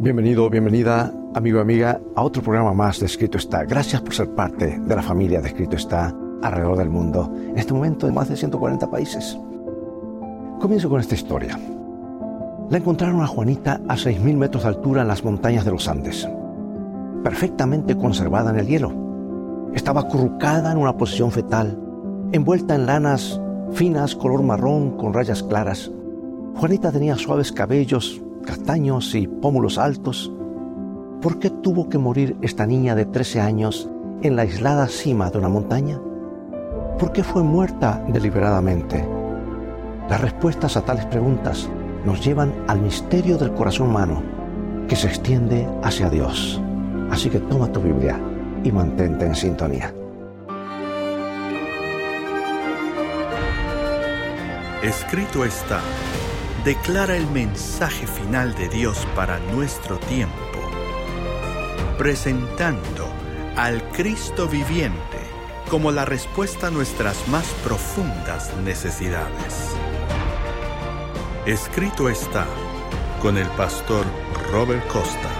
Bienvenido, bienvenida, amigo amiga, a otro programa más de Escrito está. Gracias por ser parte de la familia de Escrito está alrededor del mundo, en este momento en más de 140 países. Comienzo con esta historia. La encontraron a Juanita a 6.000 metros de altura en las montañas de los Andes, perfectamente conservada en el hielo. Estaba acurrucada en una posición fetal, envuelta en lanas finas color marrón con rayas claras. Juanita tenía suaves cabellos castaños y pómulos altos. ¿Por qué tuvo que morir esta niña de 13 años en la aislada cima de una montaña? ¿Por qué fue muerta deliberadamente? Las respuestas a tales preguntas nos llevan al misterio del corazón humano que se extiende hacia Dios. Así que toma tu Biblia y mantente en sintonía. Escrito está declara el mensaje final de Dios para nuestro tiempo, presentando al Cristo viviente como la respuesta a nuestras más profundas necesidades. Escrito está con el pastor Robert Costa.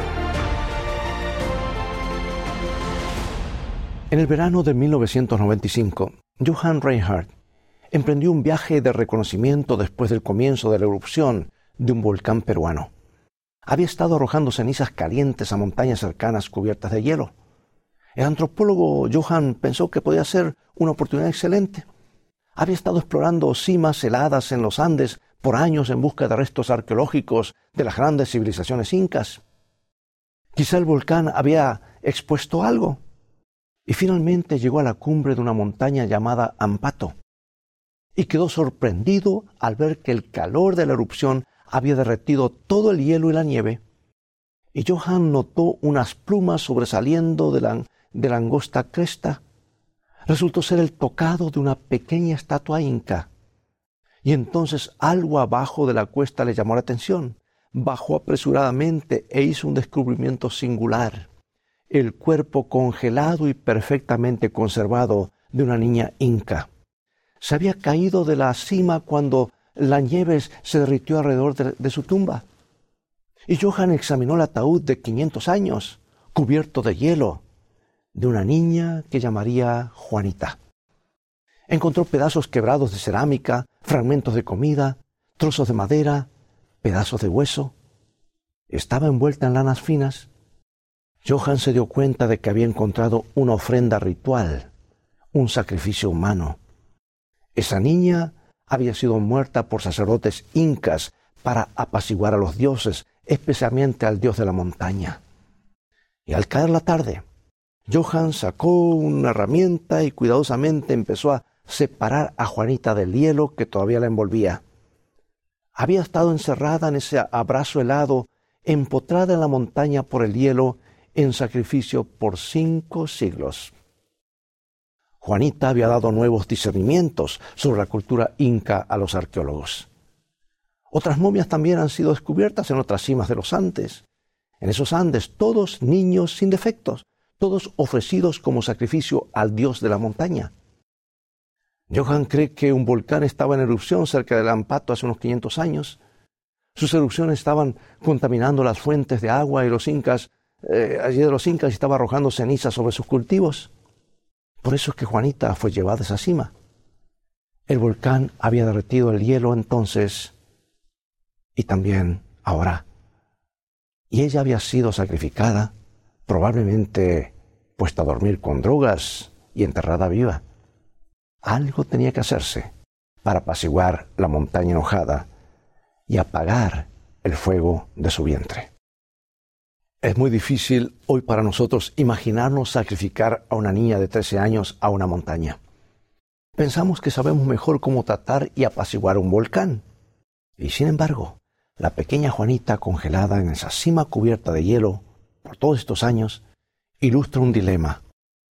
En el verano de 1995, Johann Reinhardt emprendió un viaje de reconocimiento después del comienzo de la erupción de un volcán peruano. Había estado arrojando cenizas calientes a montañas cercanas cubiertas de hielo. El antropólogo Johann pensó que podía ser una oportunidad excelente. Había estado explorando cimas heladas en los Andes por años en busca de restos arqueológicos de las grandes civilizaciones incas. Quizá el volcán había expuesto algo. Y finalmente llegó a la cumbre de una montaña llamada Ampato y quedó sorprendido al ver que el calor de la erupción había derretido todo el hielo y la nieve. Y Johann notó unas plumas sobresaliendo de la, de la angosta cresta. Resultó ser el tocado de una pequeña estatua inca. Y entonces algo abajo de la cuesta le llamó la atención. Bajó apresuradamente e hizo un descubrimiento singular. El cuerpo congelado y perfectamente conservado de una niña inca se había caído de la cima cuando la nieve se derritió alrededor de, su tumba. Y Johann examinó el ataúd de 500 años, cubierto de hielo, de una niña que llamaría Juanita. Encontró pedazos quebrados de cerámica, fragmentos de comida, trozos de madera, pedazos de hueso. Estaba envuelta en lanas finas. Johann se dio cuenta de que había encontrado una ofrenda ritual, un sacrificio humano. Esa niña había sido muerta por sacerdotes incas para apaciguar a los dioses, especialmente al dios de la montaña. Y al caer la tarde, Johann sacó una herramienta y cuidadosamente empezó a separar a Juanita del hielo que todavía la envolvía. Había estado encerrada en ese abrazo helado, empotrada en la montaña por el hielo, en sacrificio por cinco siglos. Juanita había dado nuevos discernimientos sobre la cultura inca a los arqueólogos. Otras momias también han sido descubiertas en otras cimas de los Andes. En esos Andes, todos niños sin defectos, todos ofrecidos como sacrificio al dios de la montaña. Johann cree que un volcán estaba en erupción cerca del Ampato hace unos 500 años. Sus erupciones estaban contaminando las fuentes de agua y los incas, eh, allí de los incas estaba arrojando ceniza sobre sus cultivos. Por eso es que Juanita fue llevada a esa cima. El volcán había derretido el hielo entonces y también ahora. Y ella había sido sacrificada, probablemente puesta a dormir con drogas y enterrada viva. Algo tenía que hacerse para apaciguar la montaña enojada y apagar el fuego de su vientre. Es muy difícil hoy para nosotros imaginarnos sacrificar a una niña de 13 años a una montaña. Pensamos que sabemos mejor cómo tratar y apaciguar un volcán. Y sin embargo, la pequeña Juanita congelada en esa cima cubierta de hielo por todos estos años ilustra un dilema,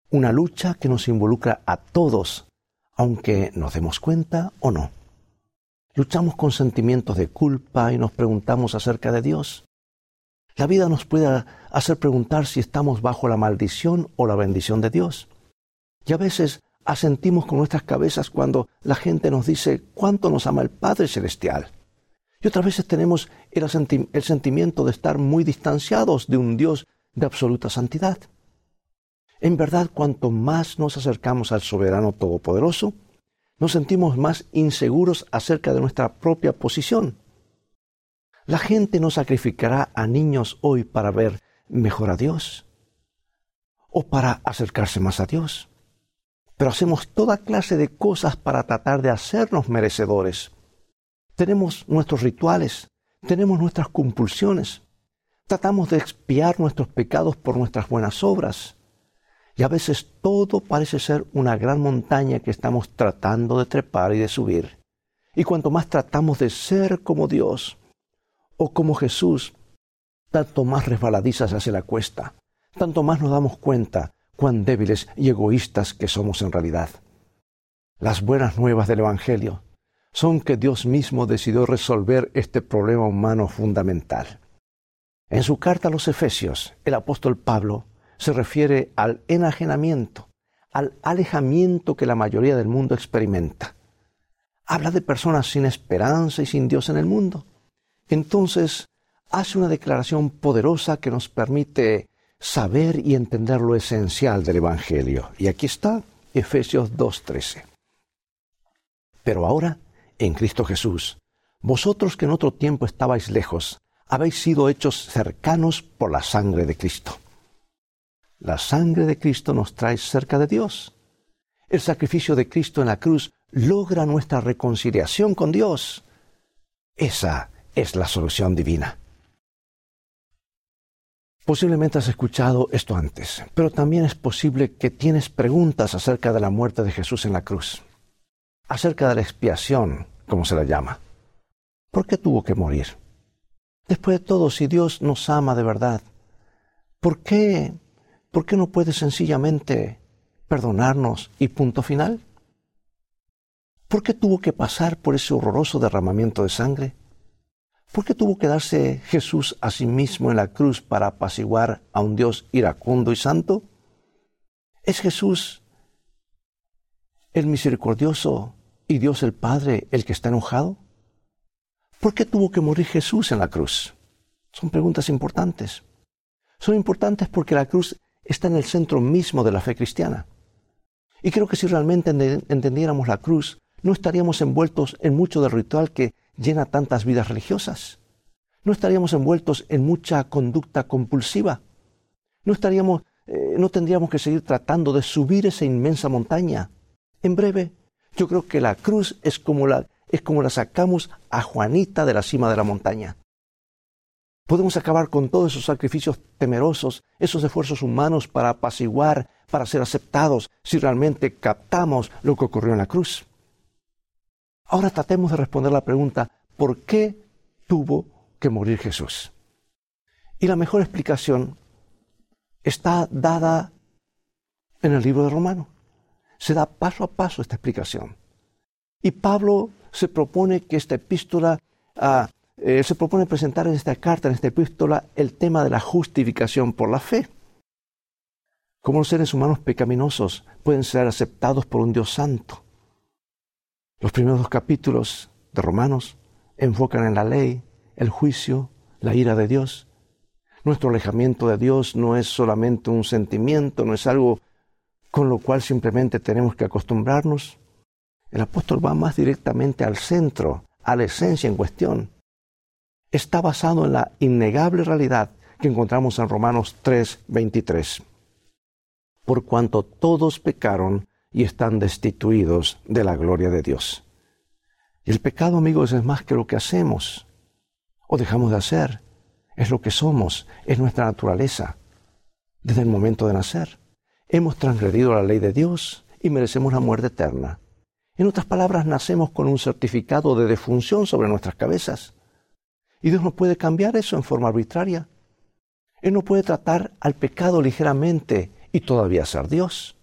una lucha que nos involucra a todos, aunque nos demos cuenta o no. Luchamos con sentimientos de culpa y nos preguntamos acerca de Dios. La vida nos puede hacer preguntar si estamos bajo la maldición o la bendición de Dios. Y a veces asentimos con nuestras cabezas cuando la gente nos dice cuánto nos ama el Padre Celestial. Y otras veces tenemos el, el sentimiento de estar muy distanciados de un Dios de absoluta santidad. En verdad, cuanto más nos acercamos al soberano todopoderoso, nos sentimos más inseguros acerca de nuestra propia posición. La gente no sacrificará a niños hoy para ver mejor a Dios o para acercarse más a Dios. Pero hacemos toda clase de cosas para tratar de hacernos merecedores. Tenemos nuestros rituales, tenemos nuestras compulsiones, tratamos de expiar nuestros pecados por nuestras buenas obras. Y a veces todo parece ser una gran montaña que estamos tratando de trepar y de subir. Y cuanto más tratamos de ser como Dios o como Jesús, tanto más resbaladizas hace la cuesta, tanto más nos damos cuenta cuán débiles y egoístas que somos en realidad. Las buenas nuevas del Evangelio son que Dios mismo decidió resolver este problema humano fundamental. En su carta a los Efesios, el apóstol Pablo se refiere al enajenamiento, al alejamiento que la mayoría del mundo experimenta. Habla de personas sin esperanza y sin Dios en el mundo. Entonces, hace una declaración poderosa que nos permite saber y entender lo esencial del Evangelio. Y aquí está Efesios 2.13. Pero ahora, en Cristo Jesús, vosotros que en otro tiempo estabais lejos, habéis sido hechos cercanos por la sangre de Cristo. La sangre de Cristo nos trae cerca de Dios. El sacrificio de Cristo en la cruz logra nuestra reconciliación con Dios. Esa es la solución divina. Posiblemente has escuchado esto antes, pero también es posible que tienes preguntas acerca de la muerte de Jesús en la cruz, acerca de la expiación, como se la llama. ¿Por qué tuvo que morir? Después de todo, si Dios nos ama de verdad, ¿por qué, por qué no puede sencillamente perdonarnos y punto final? ¿Por qué tuvo que pasar por ese horroroso derramamiento de sangre? ¿Por qué tuvo que darse Jesús a sí mismo en la cruz para apaciguar a un Dios iracundo y santo? ¿Es Jesús el misericordioso y Dios el Padre el que está enojado? ¿Por qué tuvo que morir Jesús en la cruz? Son preguntas importantes. Son importantes porque la cruz está en el centro mismo de la fe cristiana. Y creo que si realmente entendiéramos la cruz, no estaríamos envueltos en mucho del ritual que llena tantas vidas religiosas. No estaríamos envueltos en mucha conducta compulsiva. No estaríamos, eh, no tendríamos que seguir tratando de subir esa inmensa montaña. En breve, yo creo que la cruz es como la, es como la sacamos a Juanita de la cima de la montaña. Podemos acabar con todos esos sacrificios temerosos, esos esfuerzos humanos para apaciguar, para ser aceptados, si realmente captamos lo que ocurrió en la cruz. Ahora tratemos de responder la pregunta, ¿por qué tuvo que morir Jesús? Y la mejor explicación está dada en el libro de Romano. Se da paso a paso esta explicación. Y Pablo se propone que esta epístola, ah, eh, se propone presentar en esta carta, en esta epístola, el tema de la justificación por la fe. Cómo los seres humanos pecaminosos pueden ser aceptados por un Dios santo. Los primeros dos capítulos de Romanos enfocan en la ley, el juicio, la ira de Dios. Nuestro alejamiento de Dios no es solamente un sentimiento, no es algo con lo cual simplemente tenemos que acostumbrarnos. El apóstol va más directamente al centro, a la esencia en cuestión. Está basado en la innegable realidad que encontramos en Romanos 3, 23. Por cuanto todos pecaron y están destituidos de la gloria de Dios. Y el pecado, amigos, es más que lo que hacemos o dejamos de hacer. Es lo que somos, es nuestra naturaleza. Desde el momento de nacer, hemos transgredido la ley de Dios y merecemos la muerte eterna. En otras palabras, nacemos con un certificado de defunción sobre nuestras cabezas. Y Dios no puede cambiar eso en forma arbitraria. Él no puede tratar al pecado ligeramente y todavía ser Dios.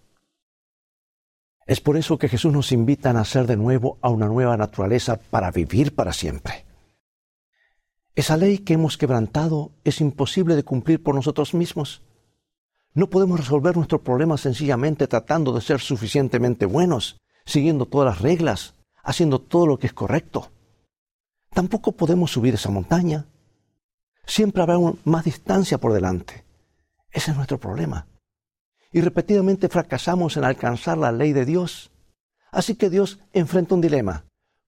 Es por eso que Jesús nos invita a nacer de nuevo a una nueva naturaleza para vivir para siempre. Esa ley que hemos quebrantado es imposible de cumplir por nosotros mismos. No podemos resolver nuestro problema sencillamente tratando de ser suficientemente buenos, siguiendo todas las reglas, haciendo todo lo que es correcto. tampoco podemos subir esa montaña. Siempre habrá más distancia por delante. Ese es nuestro problema. Y repetidamente fracasamos en alcanzar la ley de Dios. Así que Dios enfrenta un dilema.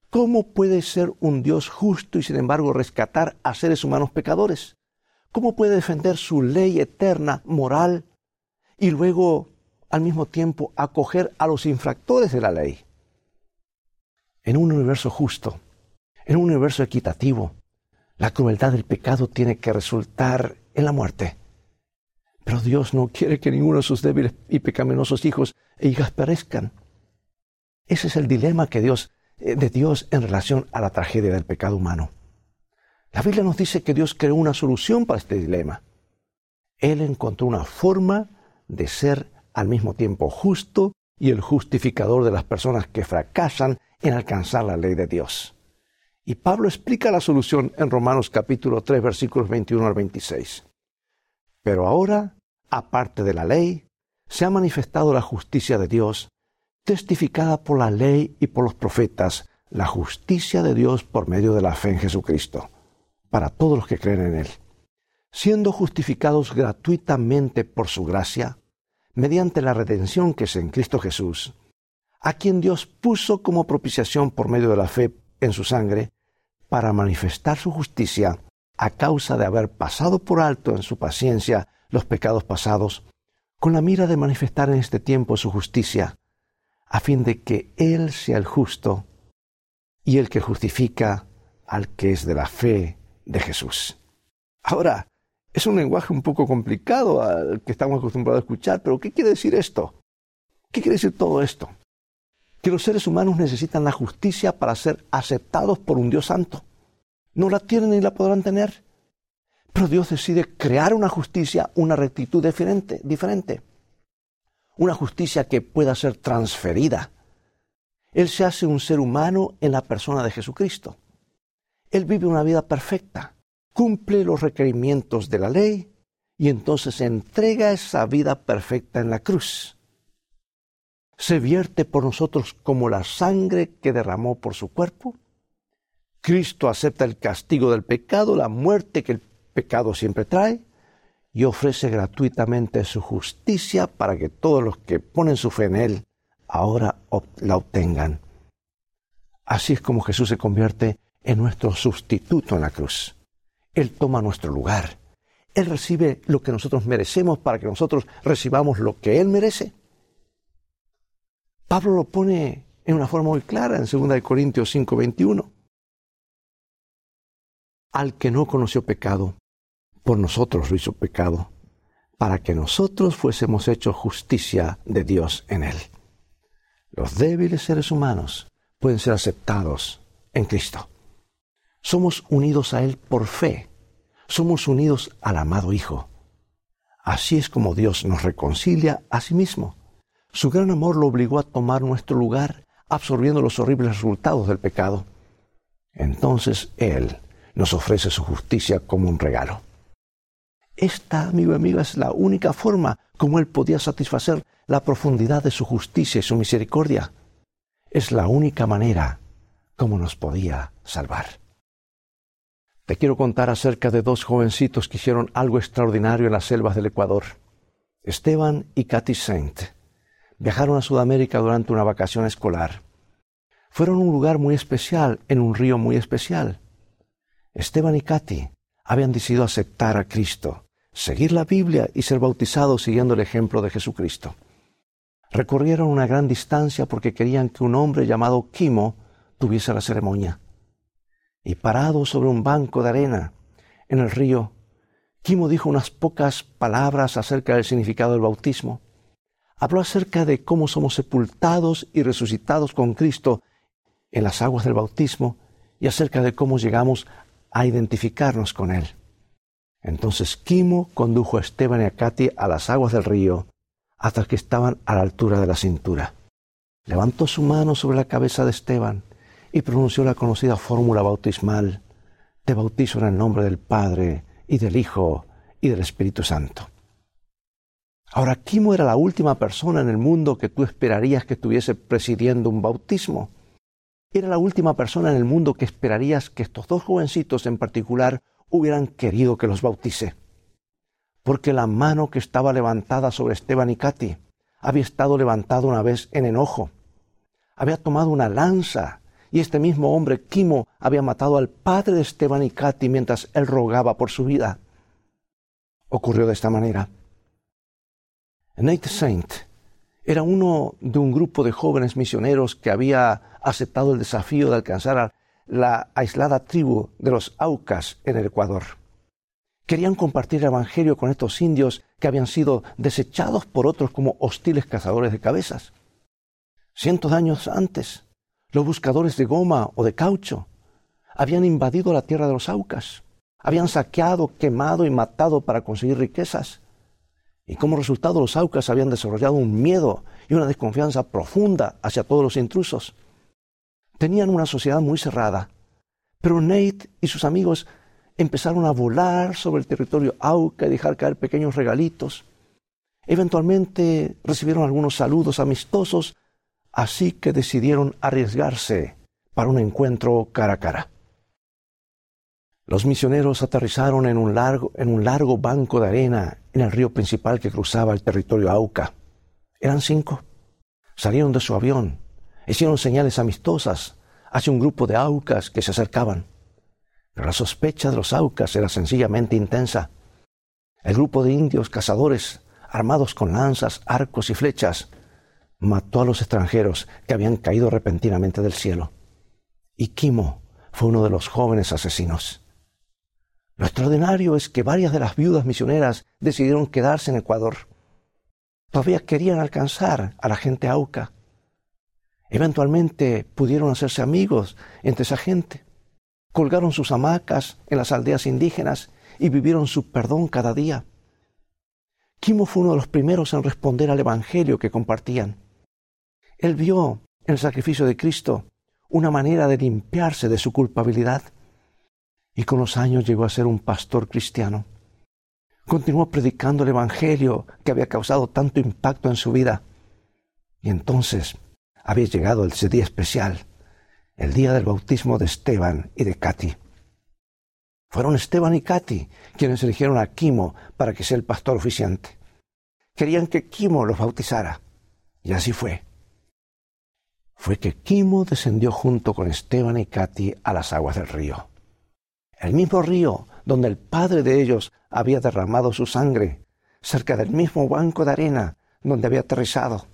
¿Cómo puede ser un Dios justo y sin embargo rescatar a seres humanos pecadores? ¿Cómo puede defender su ley eterna, moral, y luego al mismo tiempo acoger a los infractores de la ley? En un universo justo, en un universo equitativo, la crueldad del pecado tiene que resultar en la muerte. Pero Dios no quiere que ninguno de sus débiles y pecaminosos hijos e hijas perezcan. Ese es el dilema que Dios, eh, de Dios en relación a la tragedia del pecado humano. La Biblia nos dice que Dios creó una solución para este dilema. Él encontró una forma de ser al mismo tiempo justo y el justificador de las personas que fracasan en alcanzar la ley de Dios. Y Pablo explica la solución en Romanos capítulo 3 versículos 21 al 26. Pero ahora, aparte de la ley, se ha manifestado la justicia de Dios, testificada por la ley y por los profetas, la justicia de Dios por medio de la fe en Jesucristo, para todos los que creen en Él. Siendo justificados gratuitamente por su gracia, mediante la redención que es en Cristo Jesús, a quien Dios puso como propiciación por medio de la fe en su sangre, para manifestar su justicia a causa de haber pasado por alto en su paciencia los pecados pasados, con la mira de manifestar en este tiempo su justicia, a fin de que Él sea el justo y el que justifica al que es de la fe de Jesús. Ahora, es un lenguaje un poco complicado al que estamos acostumbrados a escuchar, pero ¿qué quiere decir esto? ¿Qué quiere decir todo esto? Que los seres humanos necesitan la justicia para ser aceptados por un Dios santo. No la tienen ni la podrán tener. Pero Dios decide crear una justicia, una rectitud diferente, diferente. Una justicia que pueda ser transferida. Él se hace un ser humano en la persona de Jesucristo. Él vive una vida perfecta, cumple los requerimientos de la ley y entonces entrega esa vida perfecta en la cruz. Se vierte por nosotros como la sangre que derramó por su cuerpo Cristo acepta el castigo del pecado, la muerte que el pecado siempre trae, y ofrece gratuitamente su justicia para que todos los que ponen su fe en Él ahora la obtengan. Así es como Jesús se convierte en nuestro sustituto en la cruz. Él toma nuestro lugar. Él recibe lo que nosotros merecemos para que nosotros recibamos lo que Él merece. Pablo lo pone en una forma muy clara en 2 Corintios 5:21 al que no conoció pecado, por nosotros lo hizo pecado, para que nosotros fuésemos hechos justicia de Dios en él. Los débiles seres humanos pueden ser aceptados en Cristo. Somos unidos a Él por fe. Somos unidos al amado Hijo. Así es como Dios nos reconcilia a sí mismo. Su gran amor lo obligó a tomar nuestro lugar, absorbiendo los horribles resultados del pecado. Entonces Él nos ofrece su justicia como un regalo. Esta, amigo y amiga, es la única forma como Él podía satisfacer la profundidad de su justicia y su misericordia. Es la única manera como nos podía salvar. Te quiero contar acerca de dos jovencitos que hicieron algo extraordinario en las selvas del Ecuador. Esteban y Cathy Saint viajaron a Sudamérica durante una vacación escolar. Fueron a un lugar muy especial, en un río muy especial. Esteban y Katy habían decidido aceptar a Cristo, seguir la Biblia y ser bautizados siguiendo el ejemplo de Jesucristo. Recorrieron una gran distancia porque querían que un hombre llamado Kimo tuviese la ceremonia. Y parado sobre un banco de arena en el río, Kimo dijo unas pocas palabras acerca del significado del bautismo. Habló acerca de cómo somos sepultados y resucitados con Cristo en las aguas del bautismo y acerca de cómo llegamos a identificarnos con Él. Entonces Kimo condujo a Esteban y a Katy a las aguas del río hasta que estaban a la altura de la cintura. Levantó su mano sobre la cabeza de Esteban y pronunció la conocida fórmula bautismal, Te bautizo en el nombre del Padre y del Hijo y del Espíritu Santo. Ahora, Kimo era la última persona en el mundo que tú esperarías que estuviese presidiendo un bautismo. Era la última persona en el mundo que esperarías que estos dos jovencitos en particular hubieran querido que los bautice. Porque la mano que estaba levantada sobre Esteban y Katy había estado levantada una vez en enojo. Había tomado una lanza y este mismo hombre, Kimo, había matado al padre de Esteban y Katy mientras él rogaba por su vida. Ocurrió de esta manera. Nate Saint era uno de un grupo de jóvenes misioneros que había aceptado el desafío de alcanzar a la aislada tribu de los Aucas en el Ecuador. Querían compartir el Evangelio con estos indios que habían sido desechados por otros como hostiles cazadores de cabezas. Cientos de años antes, los buscadores de goma o de caucho habían invadido la tierra de los Aucas, habían saqueado, quemado y matado para conseguir riquezas. Y como resultado los Aucas habían desarrollado un miedo y una desconfianza profunda hacia todos los intrusos. Tenían una sociedad muy cerrada, pero Nate y sus amigos empezaron a volar sobre el territorio Auca y dejar caer pequeños regalitos. Eventualmente recibieron algunos saludos amistosos, así que decidieron arriesgarse para un encuentro cara a cara. Los misioneros aterrizaron en un largo, en un largo banco de arena en el río principal que cruzaba el territorio Auca. Eran cinco. Salieron de su avión, hicieron señales amistosas hacia un grupo de aucas que se acercaban. Pero la sospecha de los aucas era sencillamente intensa. El grupo de indios cazadores, armados con lanzas, arcos y flechas, mató a los extranjeros que habían caído repentinamente del cielo. Y Kimo fue uno de los jóvenes asesinos. Lo extraordinario es que varias de las viudas misioneras decidieron quedarse en Ecuador. Todavía querían alcanzar a la gente auca. Eventualmente pudieron hacerse amigos entre esa gente colgaron sus hamacas en las aldeas indígenas y vivieron su perdón cada día. Kimo fue uno de los primeros en responder al Evangelio que compartían. Él vio en el sacrificio de Cristo una manera de limpiarse de su culpabilidad y con los años llegó a ser un pastor cristiano. Continuó predicando el Evangelio que había causado tanto impacto en su vida. Y entonces había llegado el día especial el día del bautismo de Esteban y de Katy. Fueron Esteban y Katy quienes eligieron a Kimo para que sea el pastor oficiante. Querían que Kimo los bautizara. Y así fue. Fue que Kimo descendió junto con Esteban y Katy a las aguas del río. El mismo río donde el padre de ellos había derramado su sangre, cerca del mismo banco de arena donde había aterrizado,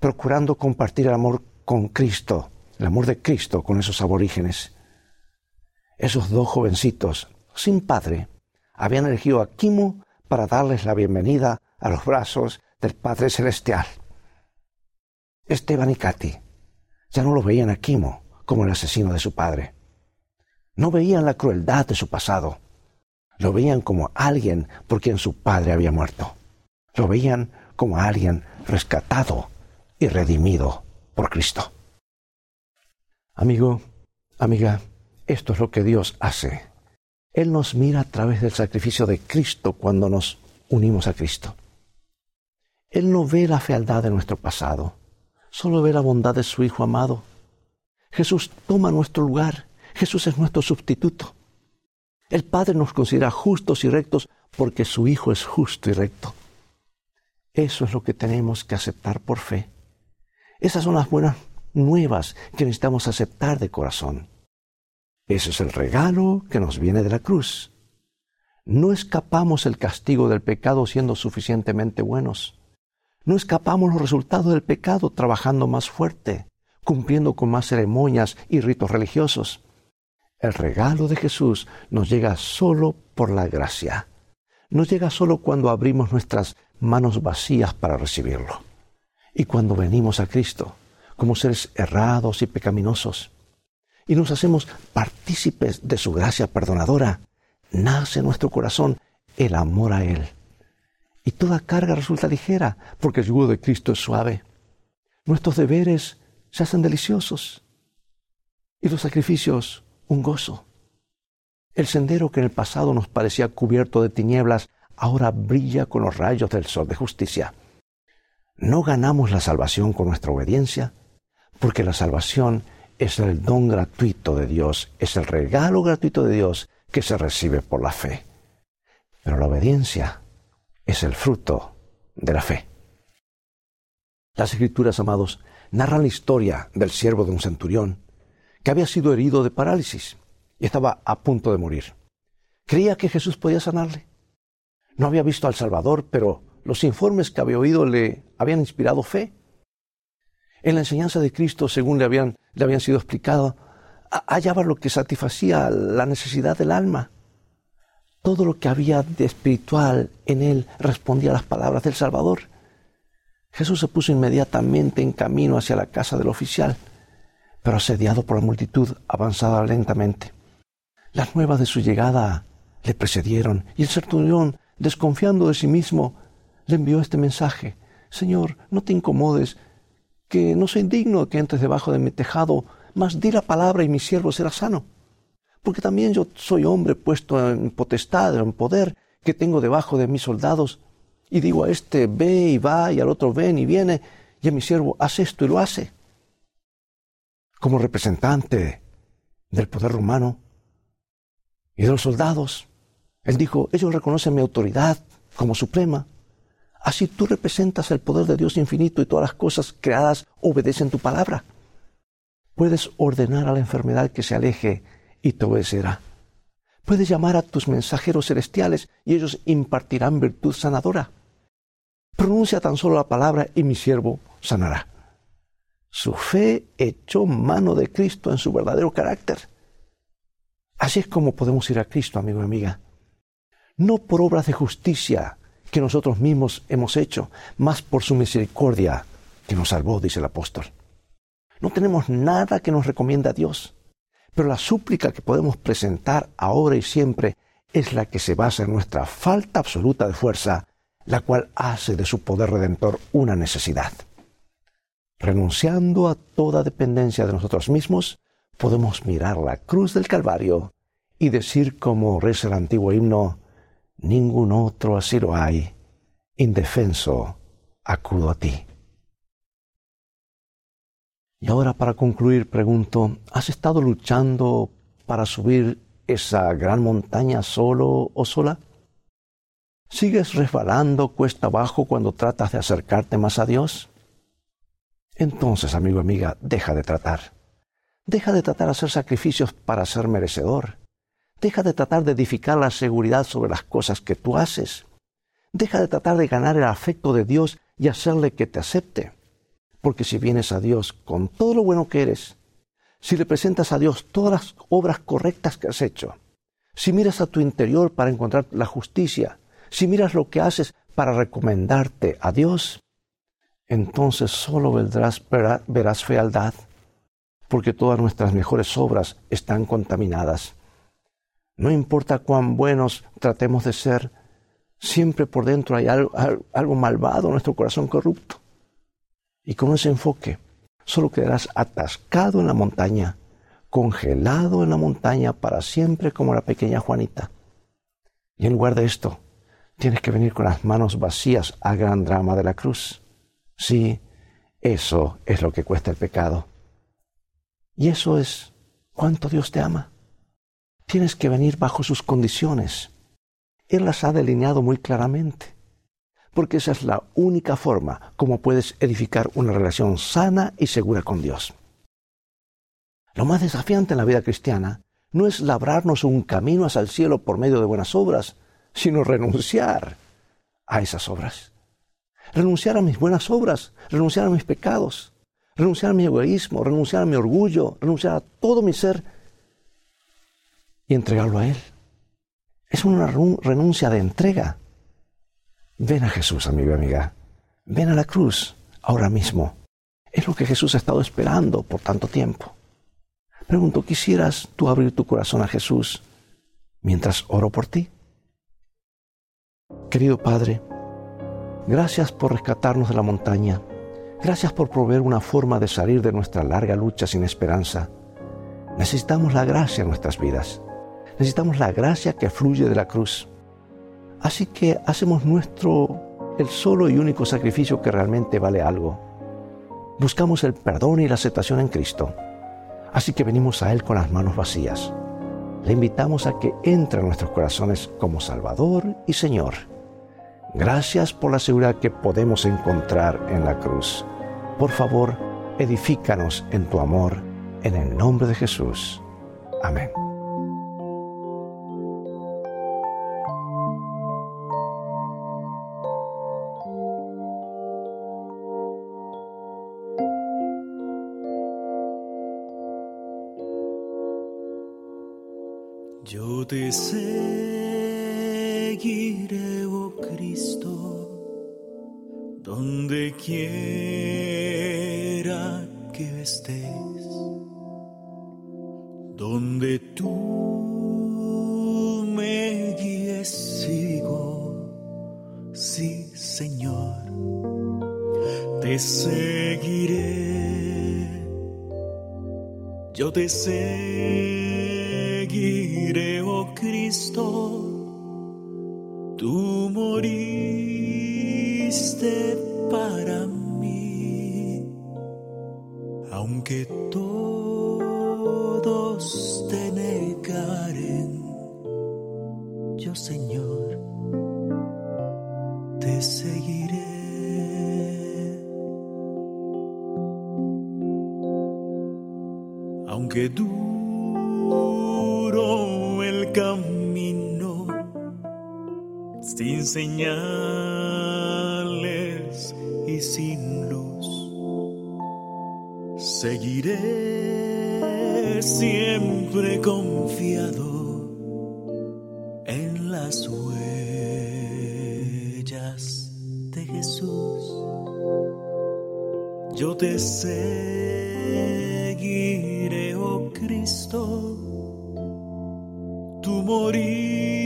procurando compartir el amor con Cristo el amor de Cristo con esos aborígenes. Esos dos jovencitos, sin padre, habían elegido a Kimo para darles la bienvenida a los brazos del Padre Celestial. Esteban y Katy ya no lo veían a Kimo como el asesino de su padre. No veían la crueldad de su pasado. Lo veían como alguien por quien su padre había muerto. Lo veían como alguien rescatado y redimido por Cristo. Amigo, amiga, esto es lo que Dios hace. Él nos mira a través del sacrificio de Cristo cuando nos unimos a Cristo. Él no ve la fealdad de nuestro pasado, solo ve la bondad de su Hijo amado. Jesús toma nuestro lugar, Jesús es nuestro sustituto. El Padre nos considera justos y rectos porque su Hijo es justo y recto. Eso es lo que tenemos que aceptar por fe. Esas son las buenas nuevas que necesitamos aceptar de corazón. Ese es el regalo que nos viene de la cruz. No escapamos el castigo del pecado siendo suficientemente buenos. No escapamos los resultados del pecado trabajando más fuerte, cumpliendo con más ceremonias y ritos religiosos. El regalo de Jesús nos llega solo por la gracia. Nos llega solo cuando abrimos nuestras manos vacías para recibirlo. Y cuando venimos a Cristo, como seres errados y pecaminosos, y nos hacemos partícipes de su gracia perdonadora, nace en nuestro corazón el amor a Él. Y toda carga resulta ligera, porque el yugo de Cristo es suave. Nuestros deberes se hacen deliciosos y los sacrificios un gozo. El sendero que en el pasado nos parecía cubierto de tinieblas, ahora brilla con los rayos del sol de justicia. No ganamos la salvación con nuestra obediencia, porque la salvación es el don gratuito de Dios, es el regalo gratuito de Dios que se recibe por la fe. Pero la obediencia es el fruto de la fe. Las escrituras, amados, narran la historia del siervo de un centurión que había sido herido de parálisis y estaba a punto de morir. Creía que Jesús podía sanarle. No había visto al Salvador, pero los informes que había oído le habían inspirado fe. En la enseñanza de Cristo, según le habían, le habían sido explicado, hallaba lo que satisfacía la necesidad del alma. Todo lo que había de espiritual en él respondía a las palabras del Salvador. Jesús se puso inmediatamente en camino hacia la casa del oficial, pero asediado por la multitud avanzaba lentamente. Las nuevas de su llegada le precedieron y el centurión, desconfiando de sí mismo, le envió este mensaje. Señor, no te incomodes, que no soy digno de que entres debajo de mi tejado, mas di la palabra y mi siervo será sano. Porque también yo soy hombre puesto en potestad, en poder, que tengo debajo de mis soldados, y digo a este ve y va, y al otro ven y viene, y a mi siervo hace esto y lo hace. Como representante del poder romano y de los soldados, él dijo, ellos reconocen mi autoridad como suprema, Así tú representas el poder de Dios infinito y todas las cosas creadas obedecen tu palabra. Puedes ordenar a la enfermedad que se aleje y te obedecerá. Puedes llamar a tus mensajeros celestiales y ellos impartirán virtud sanadora. Pronuncia tan solo la palabra y mi siervo sanará. Su fe echó mano de Cristo en su verdadero carácter. Así es como podemos ir a Cristo, amigo y amiga. No por obras de justicia, que nosotros mismos hemos hecho, más por su misericordia que nos salvó, dice el apóstol. No tenemos nada que nos recomienda a Dios, pero la súplica que podemos presentar ahora y siempre es la que se basa en nuestra falta absoluta de fuerza, la cual hace de su poder redentor una necesidad. Renunciando a toda dependencia de nosotros mismos, podemos mirar la cruz del Calvario y decir como reza el antiguo himno, ningún otro así lo hay. Indefenso, acudo a ti. Y ahora para concluir pregunto, ¿has estado luchando para subir esa gran montaña solo o sola? ¿Sigues resbalando cuesta abajo cuando tratas de acercarte más a Dios? Entonces, amigo amiga, deja de tratar. Deja de tratar de hacer sacrificios para ser merecedor. Deja de tratar de edificar la seguridad sobre las cosas que tú haces. Deja de tratar de ganar el afecto de Dios y hacerle que te acepte. Porque si vienes a Dios con todo lo bueno que eres, si le presentas a Dios todas las obras correctas que has hecho, si miras a tu interior para encontrar la justicia, si miras lo que haces para recomendarte a Dios, entonces solo verás, verás fealdad, porque todas nuestras mejores obras están contaminadas. No importa cuán buenos tratemos de ser, siempre por dentro hay algo, malvado en nuestro corazón corrupto. Y con ese enfoque, solo quedarás atascado en la montaña, congelado en la montaña para siempre como la pequeña Juanita. Y en lugar de esto, tienes que venir con las manos vacías al gran drama de la cruz. Sí, eso es lo que cuesta el pecado. Y eso es cuánto Dios te ama tienes que venir bajo sus condiciones. Él las ha delineado muy claramente, porque esa es la única forma como puedes edificar una relación sana y segura con Dios. Lo más desafiante en la vida cristiana no es labrarnos un camino hacia el cielo por medio de buenas obras, sino renunciar a esas obras. Renunciar a mis buenas obras, renunciar a mis pecados, renunciar a mi egoísmo, renunciar a mi orgullo, renunciar a todo mi ser y entregarlo a Él. Es una renuncia de entrega. Ven a Jesús, amigo y amiga. Ven a la cruz ahora mismo. Es lo que Jesús ha estado esperando por tanto tiempo. Pregunto, ¿quisieras tú abrir tu corazón a Jesús mientras oro por ti? Querido Padre, gracias por rescatarnos de la montaña. Gracias por proveer una forma de salir de nuestra larga lucha sin esperanza. Necesitamos la gracia en nuestras vidas. Necesitamos la gracia que fluye de la cruz. Así que hacemos nuestro el solo y único sacrificio que realmente vale algo. Buscamos el perdón y la aceptación en Cristo. Así que venimos a Él con las manos vacías. Le invitamos a que entre en nuestros corazones como Salvador y Señor. Gracias por la seguridad que podemos encontrar en la cruz. Por favor, edifícanos en tu amor, en el nombre de Jesús. Amén. Te seguiré, oh Cristo, donde quiera que estés, donde tú me guíes, sigo, sí, Señor, te seguiré, yo te seguiré Cristo, tú moriste para mí, aunque todos te negaren, yo Señor, te seguiré. Aunque tú señales y sin luz. Seguiré siempre confiado en las huellas de Jesús. Yo te seguiré, oh Cristo tú moriste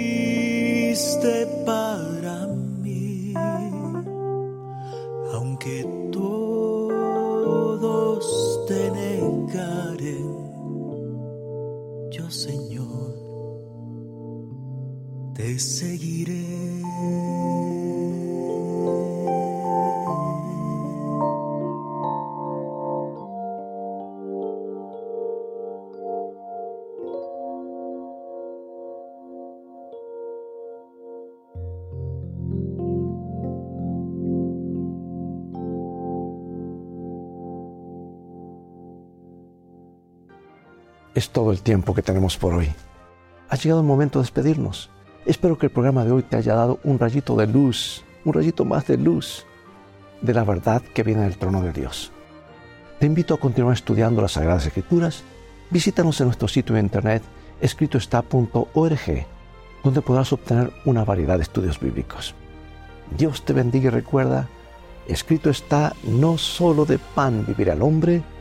es todo el tiempo que tenemos por hoy. Ha llegado el momento de despedirnos. Espero que el programa de hoy te haya dado un rayito de luz, un rayito más de luz de la verdad que viene del trono de Dios. Te invito a continuar estudiando las Sagradas Escrituras. Visítanos en nuestro sitio de internet escritoestá.org, donde podrás obtener una variedad de estudios bíblicos. Dios te bendiga y recuerda, escrito está, no solo de pan vivirá el hombre,